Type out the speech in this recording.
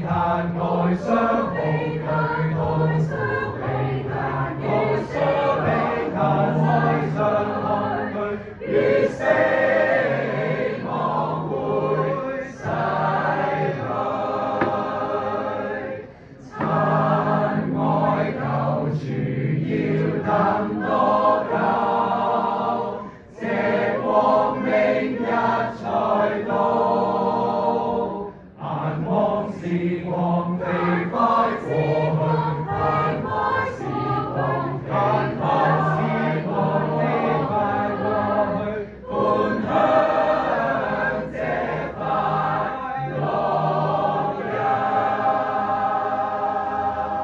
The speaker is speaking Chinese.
叹哀伤悲叹哀伤悲叹哀伤悲叹哀伤空对于死亦无去心爱纠缠要 see